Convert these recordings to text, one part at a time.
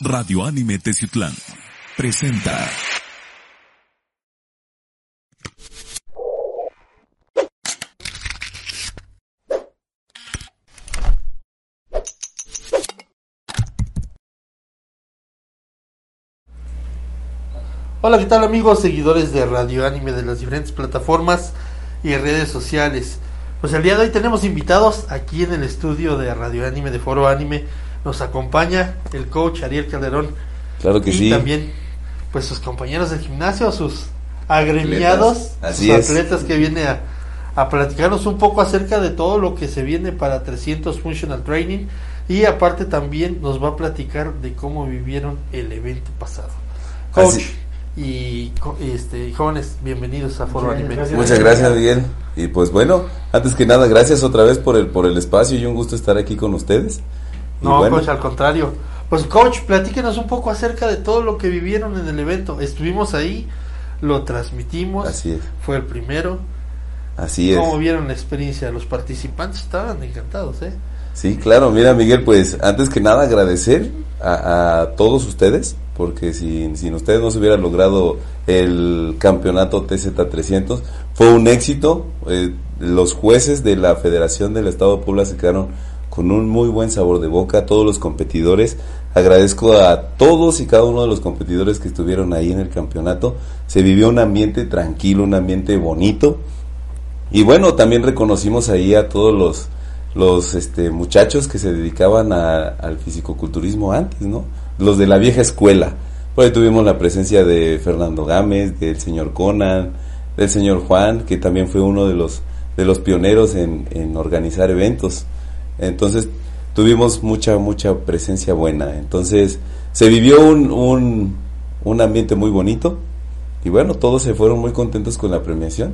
Radio Anime Teciutlán presenta Hola, ¿qué tal amigos, seguidores de Radio Anime de las diferentes plataformas y redes sociales? Pues el día de hoy tenemos invitados aquí en el estudio de Radio Anime, de Foro Anime. Nos acompaña el coach Ariel Calderón. Claro que y sí. también pues sus compañeros del gimnasio, sus agremiados, Atletas, sus es. atletas que viene a, a platicarnos un poco acerca de todo lo que se viene para 300 Functional Training y aparte también nos va a platicar de cómo vivieron el evento pasado. Coach Así- y co- este, jóvenes, bienvenidos a Foro Anime. Muchas gracias, Miguel. Y pues bueno, antes que nada, gracias otra vez por el por el espacio y un gusto estar aquí con ustedes. No, bueno, coach, al contrario. Pues, coach, platíquenos un poco acerca de todo lo que vivieron en el evento. Estuvimos ahí, lo transmitimos. Así es. Fue el primero. así es. ¿Cómo vieron la experiencia? Los participantes estaban encantados, ¿eh? Sí, claro, mira Miguel, pues antes que nada agradecer a, a todos ustedes, porque sin, sin ustedes no se hubiera logrado el campeonato TZ300. Fue un éxito, eh, los jueces de la Federación del Estado de Puebla se quedaron con un muy buen sabor de boca, todos los competidores. Agradezco a todos y cada uno de los competidores que estuvieron ahí en el campeonato. Se vivió un ambiente tranquilo, un ambiente bonito. Y bueno, también reconocimos ahí a todos los, los este, muchachos que se dedicaban a- al fisicoculturismo antes, ¿no? Los de la vieja escuela. Por ahí tuvimos la presencia de Fernando Gámez, del señor Conan, del señor Juan, que también fue uno de los, de los pioneros en organizar eventos. Entonces tuvimos mucha, mucha presencia buena. Entonces se vivió un, un, un ambiente muy bonito. Y bueno, todos se fueron muy contentos con la premiación.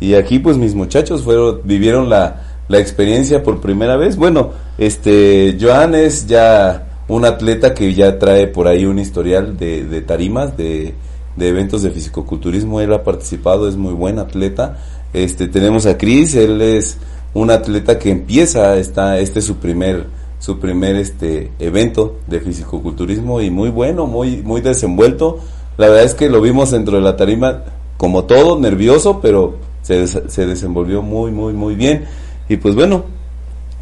Y aquí pues mis muchachos fueron, vivieron la, la experiencia por primera vez. Bueno, este, Joan es ya un atleta que ya trae por ahí un historial de, de tarimas, de, de eventos de fisicoculturismo. Él ha participado, es muy buen atleta. Este, tenemos a Chris, él es un atleta que empieza, está, este es su primer, su primer este evento de fisicoculturismo y muy bueno, muy, muy desenvuelto. La verdad es que lo vimos dentro de la tarima como todo, nervioso, pero se, se desenvolvió muy, muy, muy bien. Y pues bueno,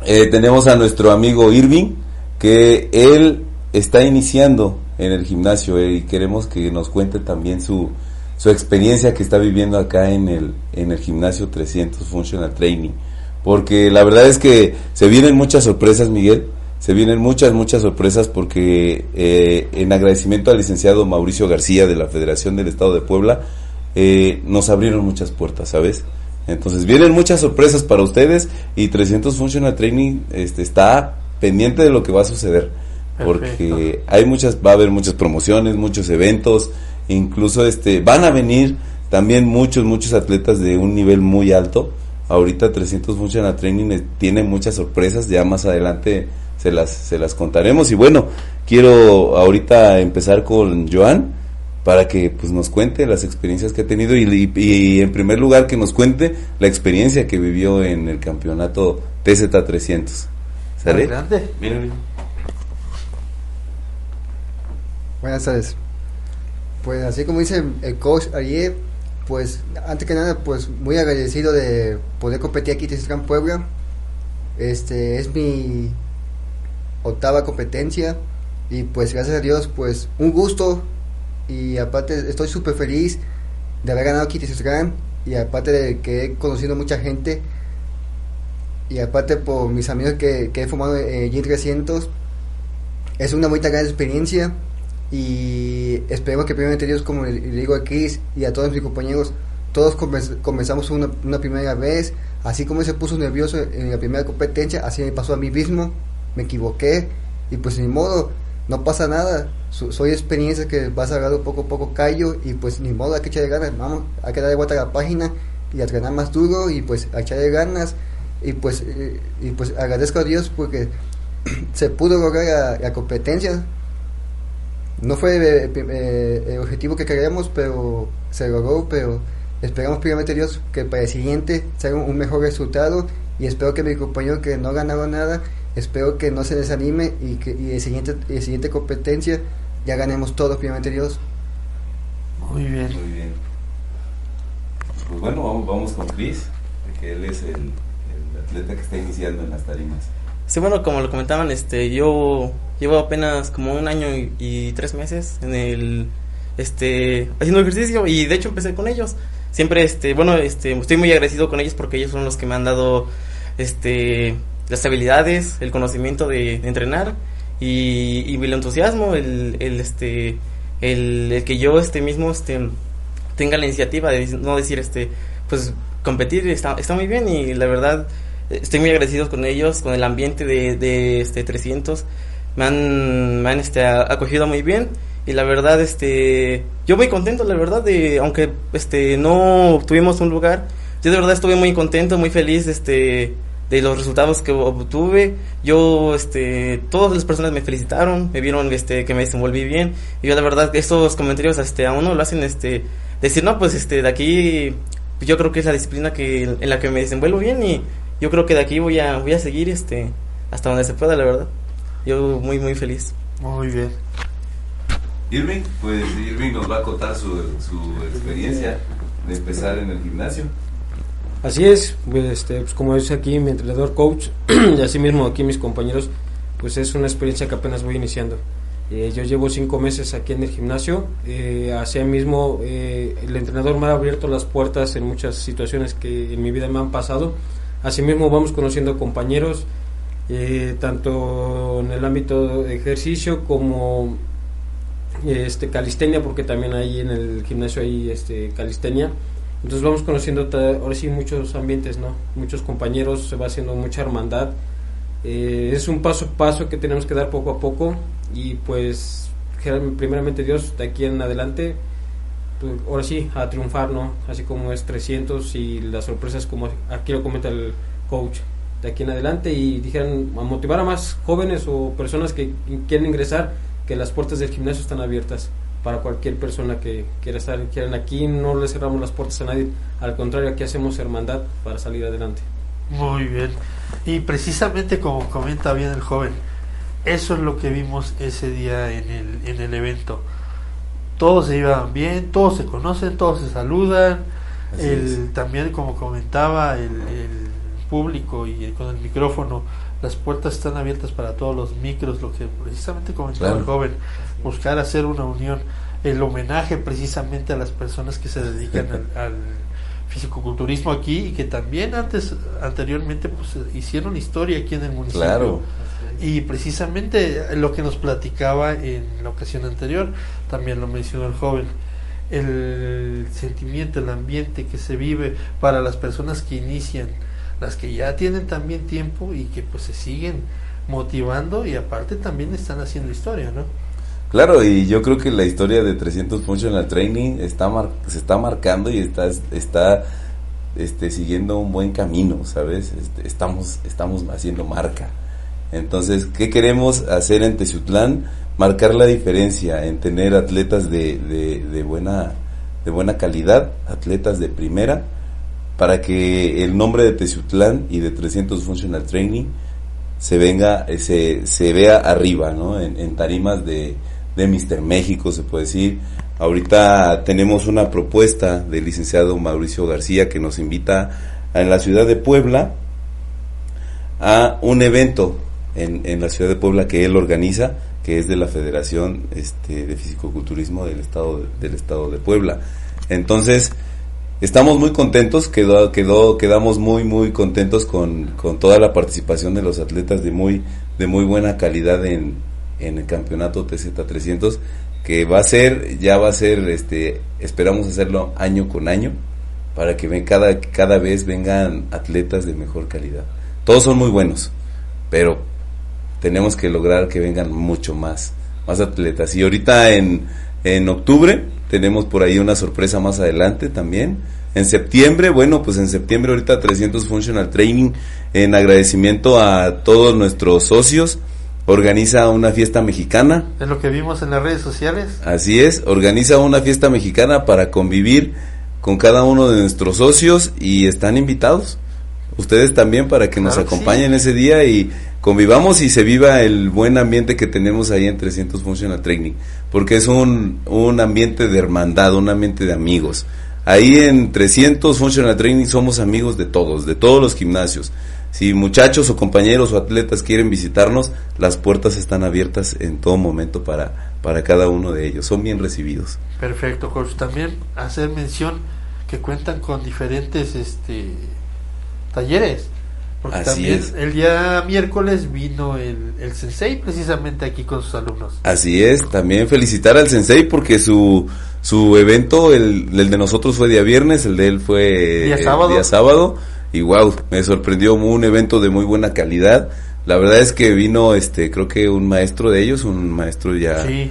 eh, tenemos a nuestro amigo Irving, que él está iniciando en el gimnasio eh, y queremos que nos cuente también su, su experiencia que está viviendo acá en el, en el gimnasio 300 Functional Training. Porque la verdad es que se vienen muchas sorpresas, Miguel. Se vienen muchas, muchas sorpresas porque eh, en agradecimiento al licenciado Mauricio García de la Federación del Estado de Puebla, eh, nos abrieron muchas puertas, ¿sabes? Entonces vienen muchas sorpresas para ustedes y 300 Functional Training este, está pendiente de lo que va a suceder. Porque hay muchas, va a haber muchas promociones, muchos eventos, incluso este, van a venir también muchos, muchos atletas de un nivel muy alto. Ahorita 300 Functional Training eh, tiene muchas sorpresas, ya más adelante se las, se las contaremos. Y bueno, quiero ahorita empezar con Joan para que pues nos cuente las experiencias que ha tenido y, y- y en primer lugar que nos cuente la experiencia que vivió en el campeonato TZ300. ¿Sale? Adelante. Mira, mira. Buenas tardes. Pues así como dice el coach ayer, pues antes que nada, pues muy agradecido de poder competir aquí en Puebla. Este es mi octava competencia y pues gracias a Dios, pues un gusto y aparte estoy súper feliz de haber ganado aquí Tizcán y aparte de que he conocido mucha gente y aparte por mis amigos que, que he formado en G300 es una muy gran experiencia y esperemos que primeramente Dios, como le, digo a Chris y a todos mis compañeros, todos comenzamos una, una primera vez, así como él se puso nervioso en la primera competencia, así me pasó a mí mismo, me equivoqué y pues ni modo, no pasa nada, So- soy experiencia que vas agarrando poco a poco callo y pues ni modo, hay que echarle ganas, vamos, hay que darle vuelta a la página y a entrenar más duro y pues a echarle ganas. Y pues, eh, y pues agradezco a Dios porque se pudo lograr la competencia, no fue eh, eh, el objetivo que queríamos, pero se logró, pero esperamos primeramente Dios que para el siguiente sea un, un mejor resultado y espero que mi compañero que no ganaron nada espero que no se desanime y que y el siguiente, el siguiente competencia ya ganemos todo, primeramente Dios. Muy bien. Muy bien. Pues bueno, vamos, vamos con Chris, que él es el, el atleta que está iniciando en las tarimas. Sí, bueno, como lo comentaban, este, yo llevo apenas como un año y, tres meses en el, este, haciendo ejercicio y de hecho empecé con ellos. Siempre, este, bueno, este, estoy muy agradecido con ellos porque ellos son los que me han dado, este, las habilidades, el conocimiento de, entrenar y, y el entusiasmo, el, el, este, el que yo, este mismo, este, tenga la iniciativa de no decir, este, pues competir está, está muy bien y la verdad estoy muy agradecido con ellos, con el ambiente de, de este 300. Me han, me han este, acogido muy bien y la verdad, este, yo muy contento, la verdad, de, aunque este, no tuvimos un lugar, yo de verdad estuve muy contento, muy feliz, este, de los resultados que obtuve. Yo, este, todas las personas me felicitaron, me vieron, este, que me desenvolví bien. Y yo, la verdad, estos comentarios, este, a uno lo hacen, este, decir, no, pues, este, de aquí, pues, yo creo que es la disciplina que, en la que me desenvuelvo bien y yo creo que de aquí voy a, voy a seguir, este, hasta donde se pueda, la verdad. Yo muy, muy feliz. Muy bien. Irving, pues Irving nos va a contar su, su experiencia de empezar en el gimnasio. Así es, pues, este, pues como es aquí mi entrenador coach y así mismo aquí mis compañeros, pues es una experiencia que apenas voy iniciando. Eh, yo llevo cinco meses aquí en el gimnasio, eh, así mismo eh, el entrenador me ha abierto las puertas en muchas situaciones que en mi vida me han pasado. Asimismo vamos conociendo compañeros, eh, tanto en el ámbito de ejercicio como este calistenia, porque también ahí en el gimnasio hay este calistenia. Entonces vamos conociendo ahora sí muchos ambientes, ¿no? Muchos compañeros, se va haciendo mucha hermandad. Eh, es un paso a paso que tenemos que dar poco a poco y pues primeramente Dios de aquí en adelante, ahora sí, a triunfar, ¿no? Así como es 300 y las sorpresas como aquí lo comenta el coach de aquí en adelante y dijeran a motivar a más jóvenes o personas que quieren ingresar que las puertas del gimnasio están abiertas para cualquier persona que quiera estar quieran aquí no le cerramos las puertas a nadie al contrario aquí hacemos hermandad para salir adelante Muy bien. Y precisamente como comenta bien el joven, eso es lo que vimos ese día en el, en el evento. Todos se iban bien, todos se conocen, todos se saludan. El. También, como comentaba el, el público y el- con el micrófono, las puertas están abiertas para todos los micros, lo que precisamente comentaba el joven, buscar hacer una unión, el homenaje precisamente a las personas que se dedican al, al fisicoculturismo aquí y que también antes, anteriormente, pues hicieron historia aquí en el municipio. Claro. Y precisamente lo que nos platicaba en la ocasión anterior, también lo mencionó el joven, el sentimiento, el ambiente que se vive para las personas que inician, las que ya tienen también tiempo y que pues se siguen motivando y aparte también están haciendo historia, ¿no? Claro, y yo creo que la historia de 300 Functional Training está mar- se está marcando y está, está este, siguiendo un buen camino, ¿sabes? Este, estamos, estamos haciendo marca. Entonces, ¿qué queremos hacer en Teciutlán? Marcar la diferencia en tener atletas de, de, buena, de buena calidad, atletas de primera, para que el nombre de Teciutlán y de 300 Functional Training se venga, se, se vea arriba, ¿no? En, en tarimas de, de Mister México, se puede decir. Ahorita tenemos una propuesta del licenciado Mauricio García que nos invita a, en la ciudad de Puebla a un evento en, en la ciudad de Puebla que él organiza, que es de la Federación este, de Fisicoculturismo del estado de, del estado de Puebla. Entonces, estamos muy contentos, quedó, quedó, quedamos muy, muy contentos con, con toda la participación de los atletas de muy, de muy buena calidad en, en el campeonato TZ300, que va a ser, ya va a ser, este, esperamos hacerlo año con año, para que ven, cada, cada vez vengan atletas de mejor calidad. Todos son muy buenos, pero tenemos que lograr que vengan mucho más, más atletas. Y ahorita en, en octubre tenemos por ahí una sorpresa más adelante también. En septiembre, bueno, pues en septiembre ahorita 300 Functional Training en agradecimiento a todos nuestros socios. Organiza una fiesta mexicana, Es lo que vimos en las redes sociales. Así es, organiza una fiesta mexicana para convivir con cada uno de nuestros socios y están invitados. Ustedes también para que nos que acompañen ese día y convivamos y se viva el buen ambiente que tenemos ahí en 300 Functional Training, porque es un, un ambiente de hermandad, un ambiente de amigos. Ahí en 300 Functional Training somos amigos de todos, de todos los gimnasios. Si muchachos o compañeros o atletas quieren visitarnos, las puertas están abiertas en todo momento para, para cada uno de ellos. Son bien recibidos. Perfecto, coach. También hacer mención que cuentan con diferentes este talleres. Porque Así también es. el día miércoles vino el, el sensei precisamente aquí con sus alumnos. Así es, también felicitar al sensei porque su, su evento, el, el de nosotros fue día viernes, el de él fue Día eh, sábado. día sábado y wow, me sorprendió un evento de muy buena calidad. La verdad es que vino, este, creo que un maestro de ellos, un maestro ya Sí,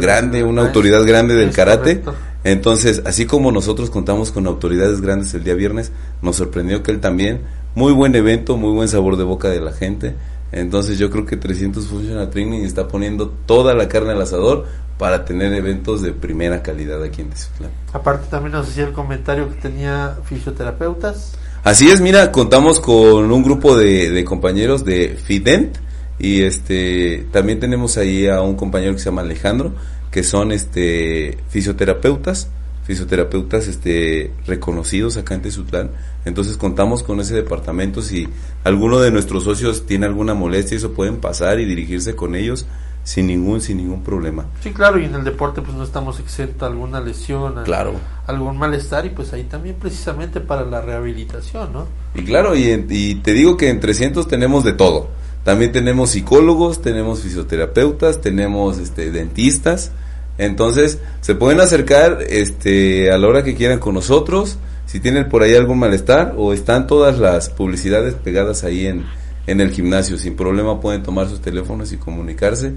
grande, el una maestro. autoridad grande del karate. correcto. Entonces, así como nosotros contamos con autoridades grandes el día viernes, nos sorprendió que él también, muy buen evento, muy buen sabor de boca de la gente. Entonces yo creo que 300 Functional Training está poniendo toda la carne al asador para tener eventos de primera calidad aquí en Tizutlán. Aparte también nos hacía el comentario que tenía fisioterapeutas. Así es, mira, contamos con un grupo de, de compañeros de Fident y este también tenemos ahí a un compañero que se llama Alejandro, que son este fisioterapeutas, fisioterapeutas este reconocidos acá en Tezutlán. Entonces contamos con ese departamento si alguno de nuestros socios tiene alguna molestia, eso pueden pasar y dirigirse con ellos sin ningún sin ningún problema. Sí, claro, y en el deporte pues no estamos exentos a alguna lesión, a- Claro. algún malestar y pues ahí también precisamente para la rehabilitación, ¿no? Y claro, y, en- y te digo que en 300 tenemos de todo. También tenemos psicólogos, tenemos fisioterapeutas, tenemos este dentistas. Entonces, se pueden acercar este a la hora que quieran con nosotros, si tienen por ahí algún malestar o están todas las publicidades pegadas ahí en en el gimnasio, sin problema pueden tomar sus teléfonos y comunicarse.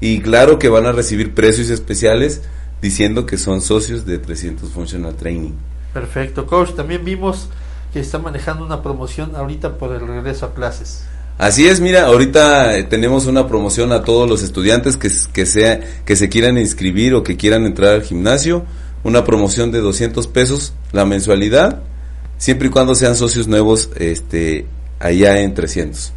Y claro que van a recibir precios especiales diciendo que son socios de 300 Functional Training. Perfecto, coach. También vimos que está manejando una promoción ahorita por el regreso a clases. Así es, mira, ahorita eh, tenemos una promoción a todos los estudiantes que, sea, que se quieran inscribir o que quieran entrar al gimnasio, una promoción de 200 pesos la mensualidad, siempre y cuando sean socios nuevos este, allá en 300.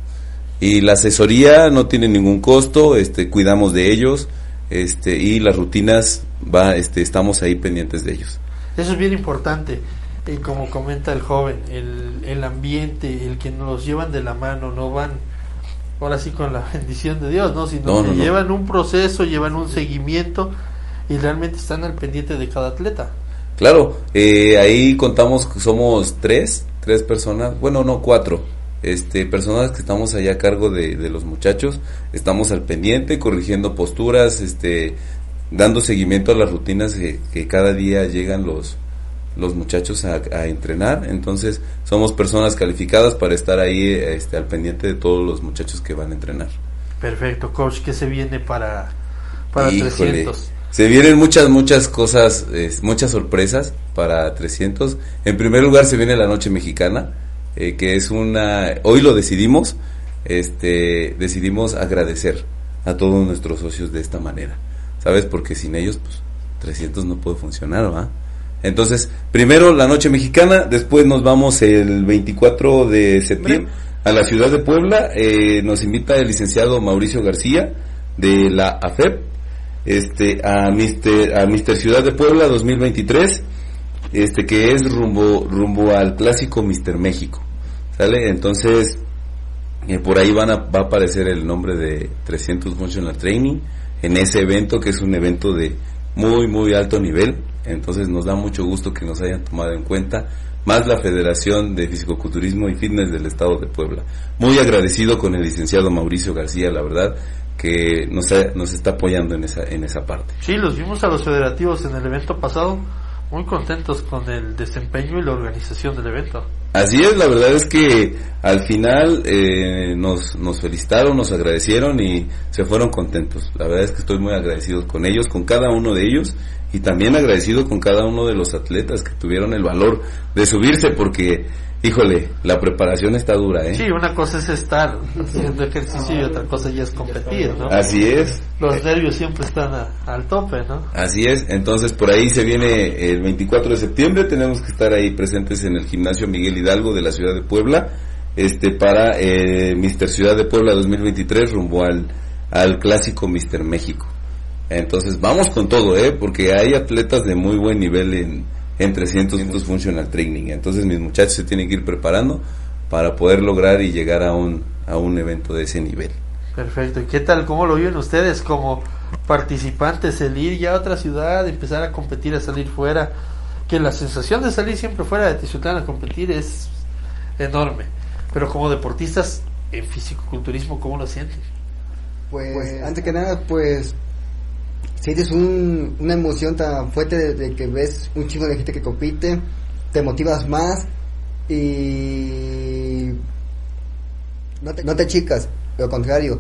Y la asesoría no tiene ningún costo, este, cuidamos de ellos este, y las rutinas, va, este, estamos ahí pendientes de ellos. Eso es bien importante. Y como comenta el joven, el, el ambiente, el que nos llevan de la mano, no van ahora sí con la bendición de Dios, ¿no? Sino No, que no, llevan un proceso, llevan un seguimiento y realmente están al pendiente de cada atleta. Claro, eh, ahí contamos, somos tres, tres personas, bueno, no, cuatro, este, personas que estamos allá a cargo de, de los muchachos, estamos al pendiente, corrigiendo posturas, este, dando seguimiento a las rutinas que, que cada día llegan los, los muchachos a, a entrenar, entonces somos personas calificadas para estar ahí, este, al pendiente de todos los muchachos que van a entrenar. Perfecto, coach, ¿qué se viene para, para Híjole, 300? Se vienen muchas, muchas cosas, eh, muchas sorpresas para 300. En primer lugar se viene la Noche Mexicana, eh, que es una... Hoy lo decidimos, este, decidimos agradecer a todos nuestros socios de esta manera. ¿Sabes? Porque sin ellos, pues, 300 no puede funcionar, ¿va? Entonces, primero la Noche Mexicana, después nos vamos el 24 de septiembre a la ciudad de Puebla. eh, nos invita el licenciado Mauricio García de la AFEP este a Mister, a Mister Ciudad de Puebla 2023 este que es rumbo rumbo al clásico Mister México sale entonces eh, por ahí van a, va a aparecer el nombre de 300 Functional Training en ese evento que es un evento de muy muy alto nivel entonces nos da mucho gusto que nos hayan tomado en cuenta más la Federación de Fisicoculturismo y Fitness del Estado de Puebla. Muy agradecido con el licenciado Mauricio García, la verdad, que nos, ha- nos está apoyando en esa, en esa parte. Sí, los vimos a los federativos en el evento pasado muy contentos con el desempeño y la organización del evento. Así es, la verdad es que al final eh, nos, nos felicitaron, nos agradecieron y se fueron contentos. La verdad es que estoy muy agradecido con ellos, con cada uno de ellos y también agradecido con cada uno de los atletas que tuvieron el valor de subirse porque, híjole, la preparación está dura, ¿eh? Sí, una cosa es estar haciendo ejercicio y otra cosa ya es competir, ¿no? Así es. Los nervios siempre están a- al tope, ¿no? Así es, entonces por ahí se viene el 24 de septiembre, tenemos que estar ahí presentes en el gimnasio Miguel Hidalgo de la ciudad de Puebla. este para eh, Mister Ciudad de Puebla 2023 rumbo al, al clásico Mister México. Entonces vamos con todo, ¿eh? porque hay atletas de muy buen nivel en, en 300 Functional Training. Entonces mis muchachos se tienen que ir preparando para poder lograr y llegar a un, a un evento de ese nivel. Perfecto. ¿Y qué tal? ¿Cómo lo viven ustedes como participantes? El ir ya a otra ciudad, empezar a competir, a salir fuera. Que la sensación de salir siempre fuera de Tizutlán a competir es enorme. Pero como deportistas en fisicoculturismo, ¿cómo lo sienten? Pues, pues antes que nada, pues sientes un, una emoción tan fuerte de, que ves un chingo de gente que compite, te motivas más y no te, no te chicas, lo contrario,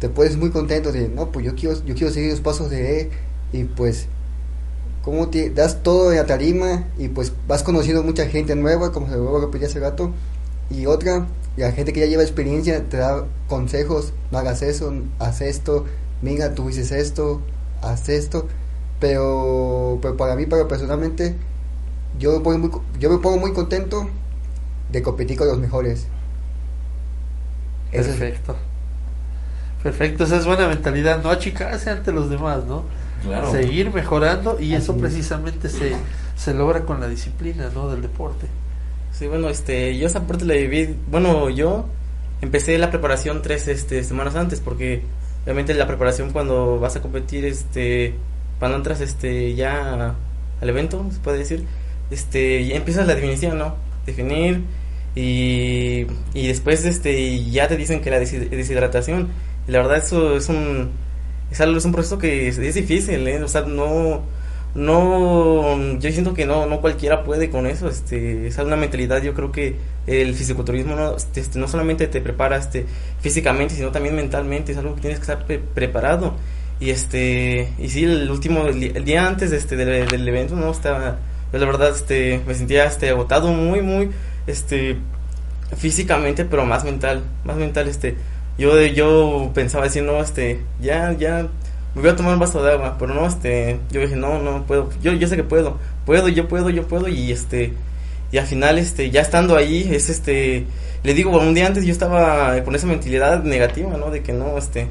te puedes muy contento de, no, pues yo quiero, yo quiero seguir los pasos de él y pues como te das todo en la tarima y pues vas conociendo mucha gente nueva, como se lo repetí hace rato, y otra, la gente que ya lleva experiencia te da consejos, no hagas eso, haz esto, mira, tú dices esto, haz esto, pero, pero para mí, para personalmente, yo, voy muy, yo me pongo muy contento de competir con los mejores. Perfecto. Perfecto, esa es buena mentalidad, no achicarse ante los demás, ¿no? Claro. Seguir mejorando y eso precisamente se, se logra con la disciplina, ¿no? Del deporte. Sí, bueno, este, yo esa parte la viví, bueno, yo empecé la preparación tres este, semanas antes porque obviamente la preparación cuando vas a competir, este, cuando entras este, ya al evento, se puede decir, este, ya empiezas la definición, ¿no? Definir y, y después este, ya te dicen que la deshidratación, y la verdad eso es un, es, algo, es un proceso que es, es difícil, ¿eh? O sea, no, no, yo siento que no, no cualquiera puede con eso, este, es una mentalidad, yo creo que el fisiculturismo no, este, no solamente te prepara este, físicamente, sino también mentalmente, es algo que tienes que estar pre preparado. Y este, y sí, el último, el día antes este, del, del, evento, no, estaba, yo la verdad, este, me sentía, este, agotado muy, muy, este, físicamente, pero más mental, más mental, este, yo, yo pensaba decir, no, este, ya, ya, me voy a tomar un vaso de agua, pero no, este, yo dije, no, no puedo, yo, yo sé que puedo, puedo, yo puedo, yo puedo, y este, y al final, este, ya estando ahí, es este, le digo, un día antes yo estaba con esa mentalidad negativa, ¿no? De que no, este,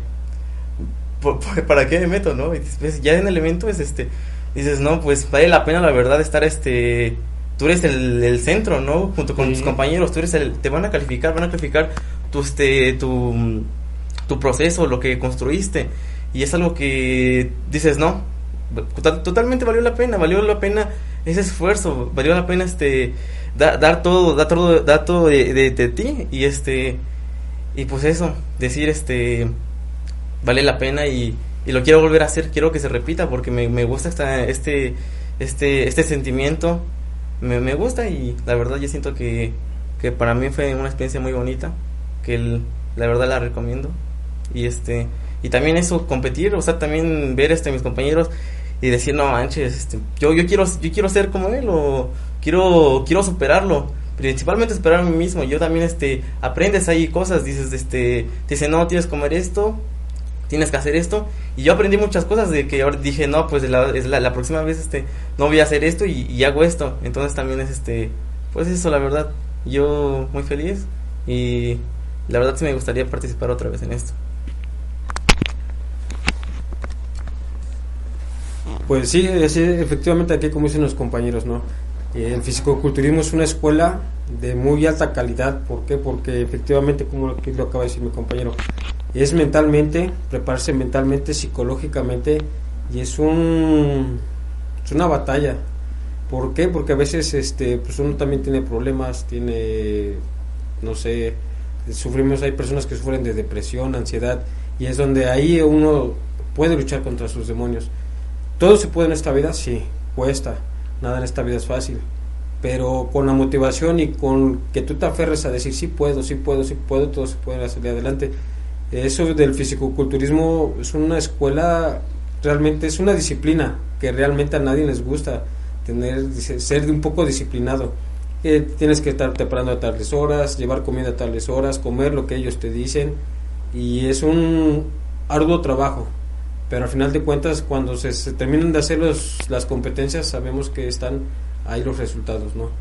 ¿para qué me meto, no? Y después, ya en el evento es este, dices, no, pues vale la pena la verdad estar, este, tú eres el, el centro, ¿no? Junto con sí. tus compañeros, tú eres el, te van a calificar, van a calificar tu, este, tu, tu proceso, lo que construiste y es algo que dices no totalmente valió la pena valió la pena ese esfuerzo valió la pena este da, dar todo dar todo dar todo de, de, ti y este y pues eso decir este vale la pena y, y, lo quiero volver a hacer quiero que se repita porque me, me gusta esta, este este este sentimiento me, me, gusta y la verdad yo siento que, que para mí fue una experiencia muy bonita que el, la verdad la recomiendo y este y también eso competir o sea también ver este mis compañeros y decir no manches este, yo yo quiero yo quiero ser como él o quiero quiero superarlo principalmente superar a mí mismo yo también este aprendes ahí cosas dices este te dice no tienes que comer esto tienes que hacer esto y yo aprendí muchas cosas de que ahora dije no pues la, la, la próxima vez este no voy a hacer esto y, y, hago esto entonces también es este pues eso la verdad yo muy feliz y la verdad sí me gustaría participar otra vez en esto Pues sí, efectivamente aquí como dicen los compañeros, ¿no? El fisicoculturismo es una escuela de muy alta calidad, ¿por qué? Porque efectivamente, como lo, lo acaba de decir mi compañero, es mentalmente, prepararse mentalmente, psicológicamente, y es un es una batalla. ¿Por qué? Porque a veces este pues uno también tiene problemas, tiene no sé, sufrimos hay personas que sufren de depresión, ansiedad y es donde ahí uno puede luchar contra sus demonios. ¿Todo se puede en esta vida? Sí, cuesta. Nada en esta vida es fácil. Pero con la motivación y con que tú te aferres a decir sí puedo, sí puedo, sí puedo, todo se puede salir adelante. Eso del fisicoculturismo es una escuela, realmente es una disciplina que realmente a nadie les gusta tener, ser un poco disciplinado. Eh, tienes que estar preparando a tales horas, llevar comida a tales horas, comer lo que ellos te dicen y es un arduo trabajo pero al final de cuentas cuando se, se terminan de hacer los, las competencias sabemos que están ahí los resultados, ¿no?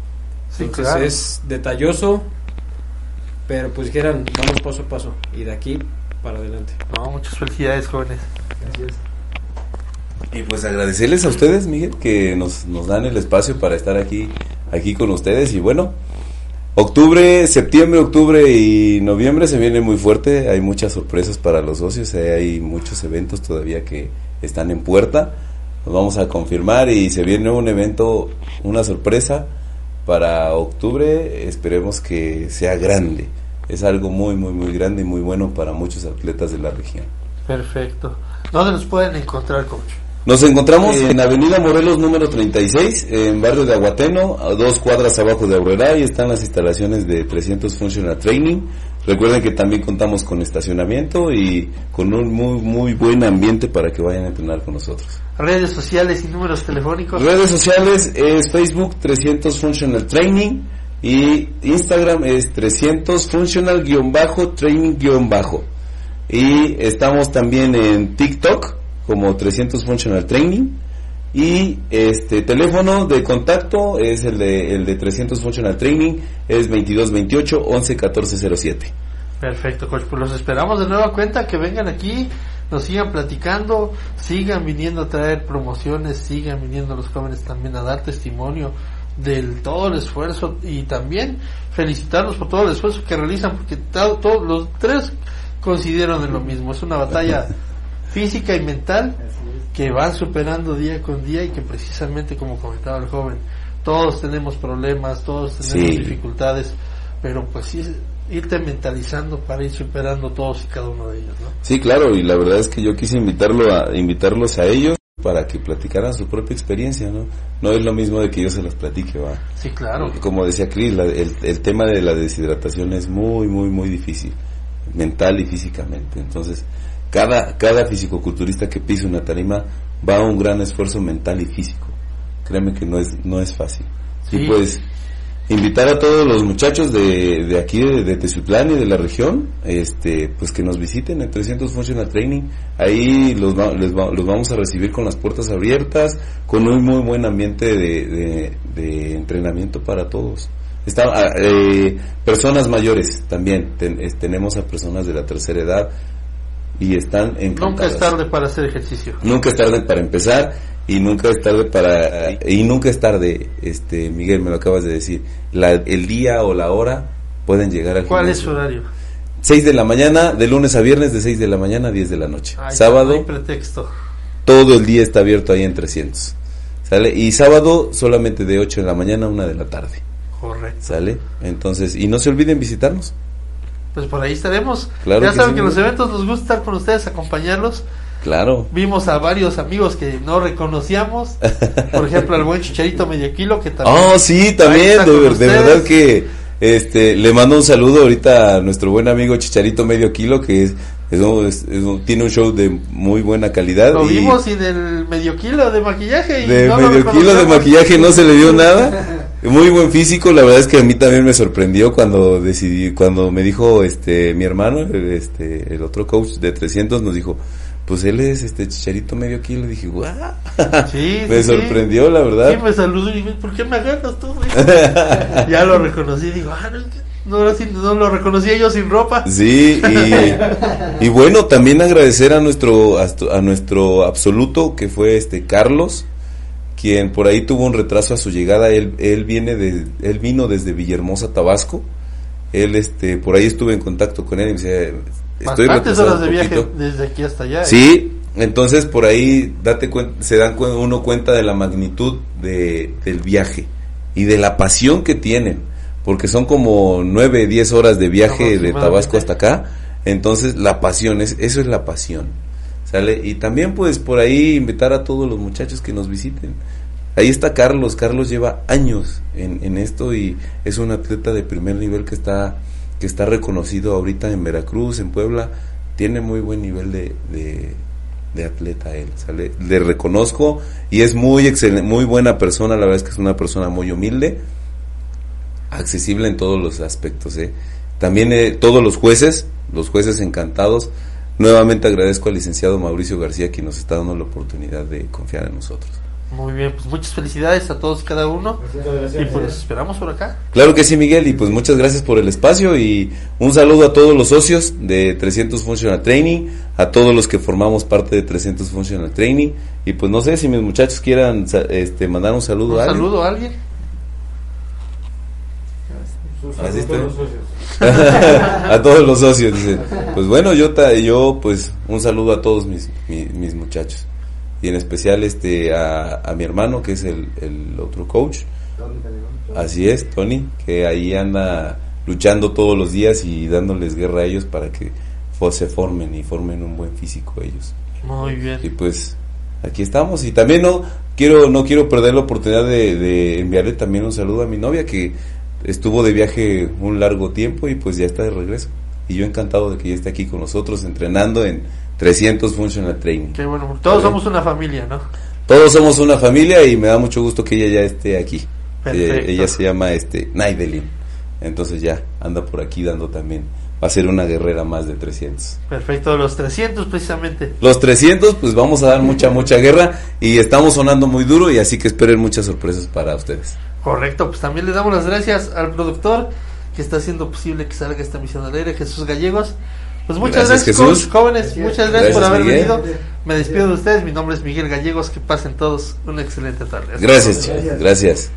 Sí, Entonces claro. es detalloso, pero pues dijeran, vamos paso a paso y de aquí para adelante. No, muchas felicidades, jóvenes. Gracias. Y pues agradecerles a ustedes, Miguel, que nos, nos dan el espacio para estar aquí, aquí con ustedes. Y bueno, octubre, septiembre, octubre y noviembre se viene muy fuerte. Hay muchas sorpresas para los socios. eh, Hay muchos eventos todavía que están en puerta. Nos vamos a confirmar y se viene un evento, una sorpresa para octubre. Esperemos que sea grande. Es algo muy, muy, muy grande y muy bueno para muchos atletas de la región. Perfecto. ¿Dónde nos pueden encontrar, coach? Nos encontramos en Avenida Morelos número 36, en barrio de Aguateno, a dos cuadras abajo de Aurrera, y están las instalaciones de 300 Functional Training. Recuerden que también contamos con estacionamiento y con un muy, muy buen ambiente para que vayan a entrenar con nosotros. Redes sociales y números telefónicos. Redes sociales es Facebook 300 Functional Training y Instagram es 300 Functional-Training-Bajo. Y estamos también en TikTok como 300 Functional Training. Y este teléfono de contacto es el de, el de 300 Functional Training, es 2228 11 1407. Perfecto, coach. Pues los esperamos de nueva cuenta que vengan aquí, nos sigan platicando, sigan viniendo a traer promociones, sigan viniendo los jóvenes también a dar testimonio del todo el esfuerzo y también felicitarlos por todo el esfuerzo que realizan porque to- todos los tres consideran de lo mismo. Es una batalla física y mental que van superando día con día y que precisamente como comentaba el joven, todos tenemos problemas, todos tenemos Sí. dificultades, pero pues sí irte mentalizando para ir superando todos y cada uno de ellos, ¿no? Sí, claro, y la verdad es que yo quise invitarlo a, invitarlos a ellos para que platicaran su propia experiencia, ¿no? No es lo mismo de que yo se las platique, va. Sí, claro. Como decía Cris, la- el, el tema de la deshidratación es muy, muy, muy difícil, mental y físicamente. Entonces, cada, cada fisicoculturista que pisa una tarima va a un gran esfuerzo mental y físico. Créeme que no es, no es fácil. Sí. Y pues, invitar a todos los muchachos de, de aquí, de, de y de la región, este, pues que nos visiten en 300 Functional Training. Ahí los, va- les va- los vamos a recibir con las puertas abiertas, con un muy buen ambiente de, de- de entrenamiento para todos. Está, ah, eh, personas mayores también, ten- es- tenemos a personas de la tercera edad y están encantadas. Nunca es tarde para hacer ejercicio. Nunca es tarde para empezar y nunca es tarde para y nunca es tarde, este Miguel me lo acabas de decir, la, el día o la hora pueden llegar al ¿Cuál es su horario? 6 de la mañana, de lunes a viernes de 6 de la mañana a 10 de la noche. Ay, sábado No hay pretexto. todo el día está abierto ahí en 300. ¿Sale? Y sábado solamente de 8 de la mañana a 1 de la tarde. Correcto. ¿Sale? Entonces, y no se olviden visitarnos. Pues por ahí estaremos. Claro ya que saben sí. que en los eventos nos gusta estar con ustedes, acompañarlos. Claro. Vimos a varios amigos que no reconocíamos. Por ejemplo, al buen Chicharito Medio Kilo, que también. Oh, sí, también, de, verdad que este le mando un saludo ahorita a nuestro buen amigo Chicharito Medio Kilo, que es, es es- tiene un show de muy buena calidad. Lo y vimos sin el medio kilo de maquillaje. Y de no medio kilo de maquillaje no se le dio nada. Muy buen físico, la verdad es que a mí también me sorprendió cuando decidí, cuando me dijo este mi hermano, este el otro coach de 300 nos dijo, pues él es este Chicharito Medio Kilo, dije, guau. Sí, me sí, sí. sorprendió, la verdad. Sí, me saludó y me, ¿por qué me agarras tú? ya lo reconocí, digo, ah, no, no, no lo reconocía yo sin ropa. Sí, y, y bueno, también agradecer a nuestro a nuestro absoluto que fue este Carlos, quien por ahí tuvo un retraso a su llegada. Él él viene de él vino desde Villahermosa, Tabasco. Él este por ahí estuve en contacto con él y me decía, estoy Bastantes horas de viaje poquito". desde aquí hasta allá. ¿eh? Sí, entonces por ahí date cuen- se dan uno cuenta de la magnitud de, del viaje y de la pasión que tienen, porque son como nueve, diez horas de viaje de. Tabasco hasta acá, entonces la pasión, es, eso es la pasión, Y también pues por ahí invitar a todos los muchachos que nos visiten. Ahí está Carlos, Carlos lleva años en, en esto y es un atleta de primer nivel que está, que está reconocido ahorita en Veracruz, en Puebla, tiene muy buen nivel de, de, de atleta él, ¿sale? Le reconozco y es muy excelente, muy buena persona, la verdad es que es una persona muy humilde, accesible en todos los aspectos, ¿eh? También eh, todos los jueces, los jueces encantados, nuevamente agradezco al licenciado Mauricio García quien nos está dando la oportunidad de confiar en nosotros. Muy bien, pues muchas felicidades a todos y cada uno. Y pues esperamos por acá. Claro que sí, Miguel, y pues muchas gracias por el espacio y un saludo a todos los socios de 300 Functional Training, a todos los que formamos parte de 300 Functional Training y pues no sé si mis muchachos quieran este mandar un saludo Un a alguien. saludo a alguien. Así está. a todos los socios, dice. Pues bueno, yo ta- yo pues un saludo a todos mis, mi- mis, muchachos. Y en especial este a, a mi hermano que es el, el otro coach. Así es, Tony, que ahí anda luchando todos los días y dándoles guerra a ellos para que se formen y formen un buen físico ellos. Muy Y bien. pues aquí estamos y también no quiero no quiero perder la oportunidad de, de enviarle también un saludo a mi novia que estuvo de viaje un largo tiempo y pues ya está de regreso. Y yo encantado de que ya esté aquí con nosotros entrenando en 300 Functional Training. Qué bueno, todos somos una familia, ¿no? Todos somos una familia y me da mucho gusto que ella ya esté aquí. Perfecto. Eh, ella se llama este Naidelin. Entonces ya anda por aquí dando también. Va a ser una guerrera más de 300. Perfecto, los 300 precisamente. Los 300, pues vamos a dar mucha, mucha guerra y estamos sonando muy duro y así que esperen muchas sorpresas para ustedes. Correcto, pues también le damos las gracias al productor que está haciendo posible que salga esta misión al aire, Jesús Gallegos. Pues muchas Gracias, gracias, jóvenes, muchas gracias, por Gracias, haber Miguel. venido. Me despido de ustedes, mi nombre es Miguel Gallegos, que pasen todos una excelente tarde. Hasta Gracias, chicos. Gracias.